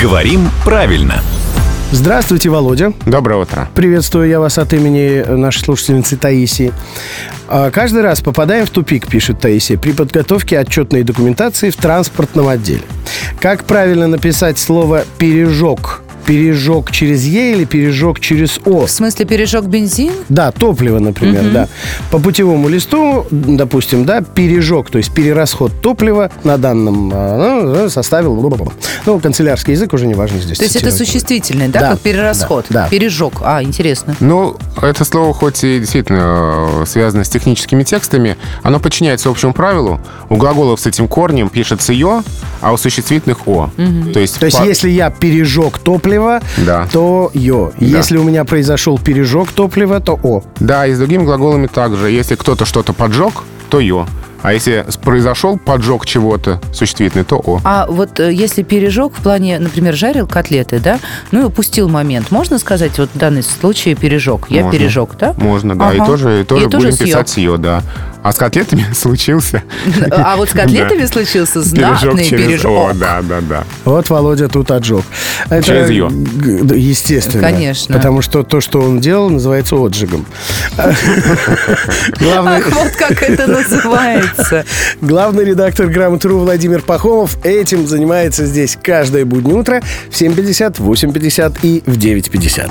Говорим правильно. Здравствуйте, Володя. Доброе утро. Приветствую я вас от имени нашей слушательницы Таисии. А, Каждый раз попадаем в тупик, пишет Таисия, при подготовке отчетной документации в транспортном отделе. Как правильно написать слово «пережог»? Пережог через «е» или пережог через «о»? В смысле, пережег бензин? Да, топливо, например, да. По путевому листу, допустим, да, пережог, то есть перерасход топлива на данном а, ну, составил... Ну, канцелярский язык уже не важно здесь. То есть это существительное, да, Да, как перерасход? да, да. Пережог. А, интересно. Ну, это слово хоть и действительно э, связано с техническими текстами, оно подчиняется общему правилу. У глаголов с этим корнем пишется «ё», а у существительных «о». То есть, То есть, по- если я пережег топлива, Да. то ё. Да. Если у меня произошел пережог топлива, то о. Да, и с другими глаголами также. Если кто-то что-то поджег, то «ё». А если произошел поджог чего-то существительный, то «о». А вот э, если пережег в плане, например, жарил котлеты, да, ну и упустил момент, можно сказать, вот в данном случае пережег? Я Можно. пережег, да? Можно, да. И Ага. тоже, и тоже И тоже будем съел. писать «ё», да. А с котлетами случился А вот с котлетами случился знатный пережог. «о». Да, да, да. Вот Володя тут отжег. Через да, Естественно. Конечно. Потому что то, что он делал, называется отжигом. Главный, Ах, вот как это называется. главный редактор «Грамотру» Владимир Пахомов этим занимается здесь каждое буднее утро в 7.50, в 8.50 и в 9.50.